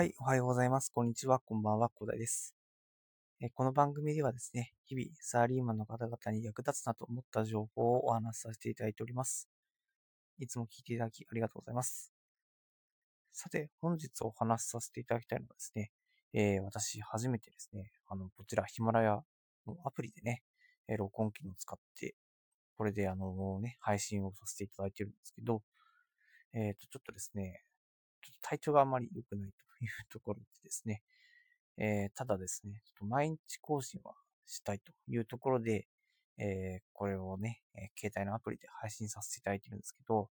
はい、おはようございます。こんにちは、こんばんは、小田です。この番組ではですね、日々、サラリーマンの方々に役立つなと思った情報をお話しさせていただいております。いつも聞いていただきありがとうございます。さて、本日お話しさせていただきたいのはですね、えー、私、初めてですね、あの、こちら、ヒマラヤのアプリでね、え録音機能を使って、これであのね、配信をさせていただいてるんですけど、えっ、ー、と、ちょっとですね、ちょっと体調があまり良くないというところでですね、えー、ただですね、ちょっと毎日更新はしたいというところで、えー、これをね、えー、携帯のアプリで配信させていただいてるんですけど、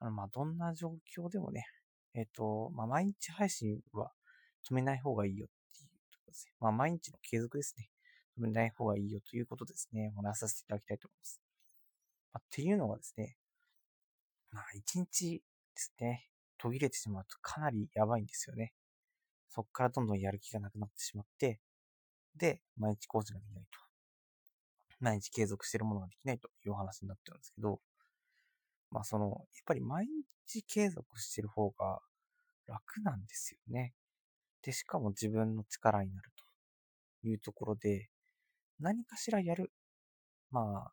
あの、まあ、どんな状況でもね、えっ、と、まあ、毎日配信は止めない方がいいよっていうところですね。まあ、毎日の継続ですね。止めない方がいいよということですね、お話しさせていただきたいと思います。まあ、っていうのはですね、まあ、一日ですね、途切れてしまうとかなりやばいんですよね。そっからどんどんやる気がなくなってしまって、で、毎日工事ができないと。毎日継続してるものができないというお話になってるんですけど、まあその、やっぱり毎日継続してる方が楽なんですよね。で、しかも自分の力になるというところで、何かしらやる。まあ、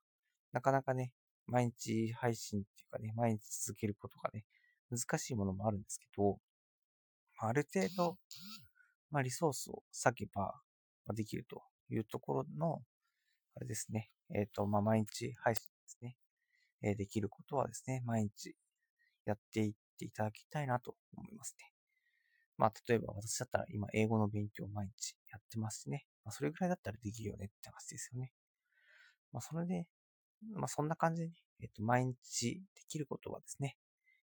なかなかね、毎日配信っていうかね、毎日続けることがね、難しいものもあるんですけど、ある程度、まあ、リソースを割けばできるというところの、あれですね、えっ、ー、と、まあ、毎日配信ですね、えー、できることはですね、毎日やっていっていただきたいなと思いますね。まあ、例えば私だったら今英語の勉強を毎日やってますしね、まあ、それぐらいだったらできるよねって話ですよね。まあ、それで、まあ、そんな感じでね、えっ、ー、と、毎日できることはですね、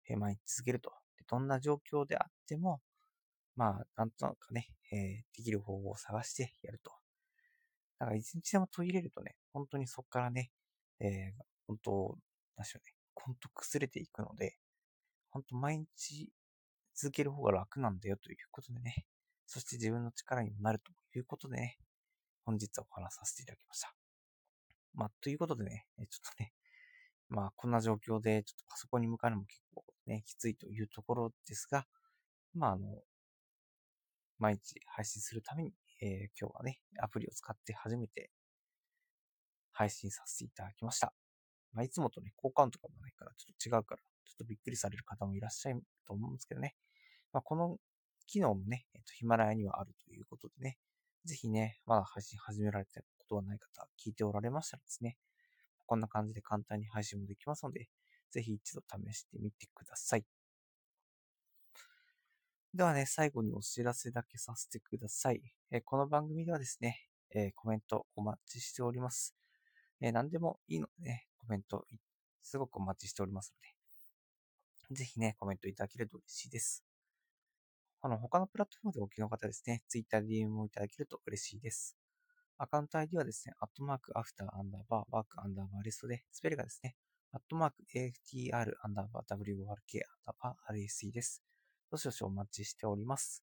え毎日続けると。どんな状況であっても、まあ、なんとなくね、えー、できる方法を探してやると。だから一日でも途切れるとね、本当にそこからね、えー、本当、なしょうね、ほんと崩れていくので、本当毎日続ける方が楽なんだよということでね、そして自分の力にもなるということでね、本日はお話させていただきました。まあ、ということでね、ちょっとね、まあ、こんな状況で、ちょっとパソコンに向かうのも結構ね、きついというところですが、まあ、あの、毎日配信するために、えー、今日はね、アプリを使って初めて配信させていただきました。まあ、いつもとね、効果音とかもないから、ちょっと違うから、ちょっとびっくりされる方もいらっしゃると思うんですけどね。まあ、この機能もね、えっ、と、ヒマラヤにはあるということでね、ぜひね、まだ配信始められたことはない方、聞いておられましたらですね、こんな感じで簡単に配信もできますので、ぜひ一度試してみてください。ではね、最後にお知らせだけさせてください。えこの番組ではですね、えコメントお待ちしております。え何でもいいのでね、コメントすごくお待ちしておりますので、ぜひね、コメントいただけると嬉しいです。あの、他のプラットフォームでお聞きの方ですね、Twitter で DM をいただけると嬉しいです。アカウント ID はですね、アットマークアフターアンダーバーワークアンダーバーリストで、スペルがですね、アットマーク AFTR アンダーバー WORK アンダーバー RSE です。どしどしお待ちしております。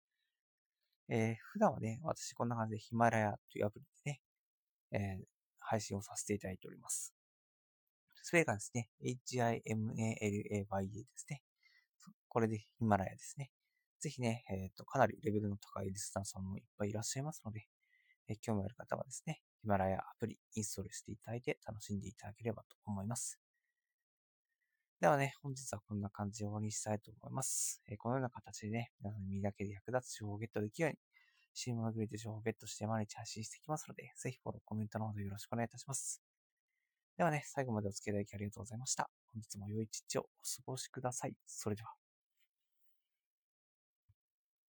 えー、普段はね、私こんな感じでヒマラヤというアプリでね、えー、配信をさせていただいております。スペルがですね、HIMALAYA ですね。これでヒマラヤですね。ぜひね、えっ、ー、と、かなりレベルの高いリスナーさんもいっぱいいらっしゃいますので、えー興味ある方はですね、ヒマラヤアプリインストールしていただいて楽しんでいただければと思います。ではね、本日はこんな感じで終わりにしたいと思います。えこのような形でね、皆さんに身だけで役立つ情報をゲットできるように、チームアグリで情報をゲットして毎日発信していきますので、ぜひフォロー、コメントのほどよろしくお願いいたします。ではね、最後までお付き合いいただきありがとうございました。本日も良い一日をお過ごしください。それでは。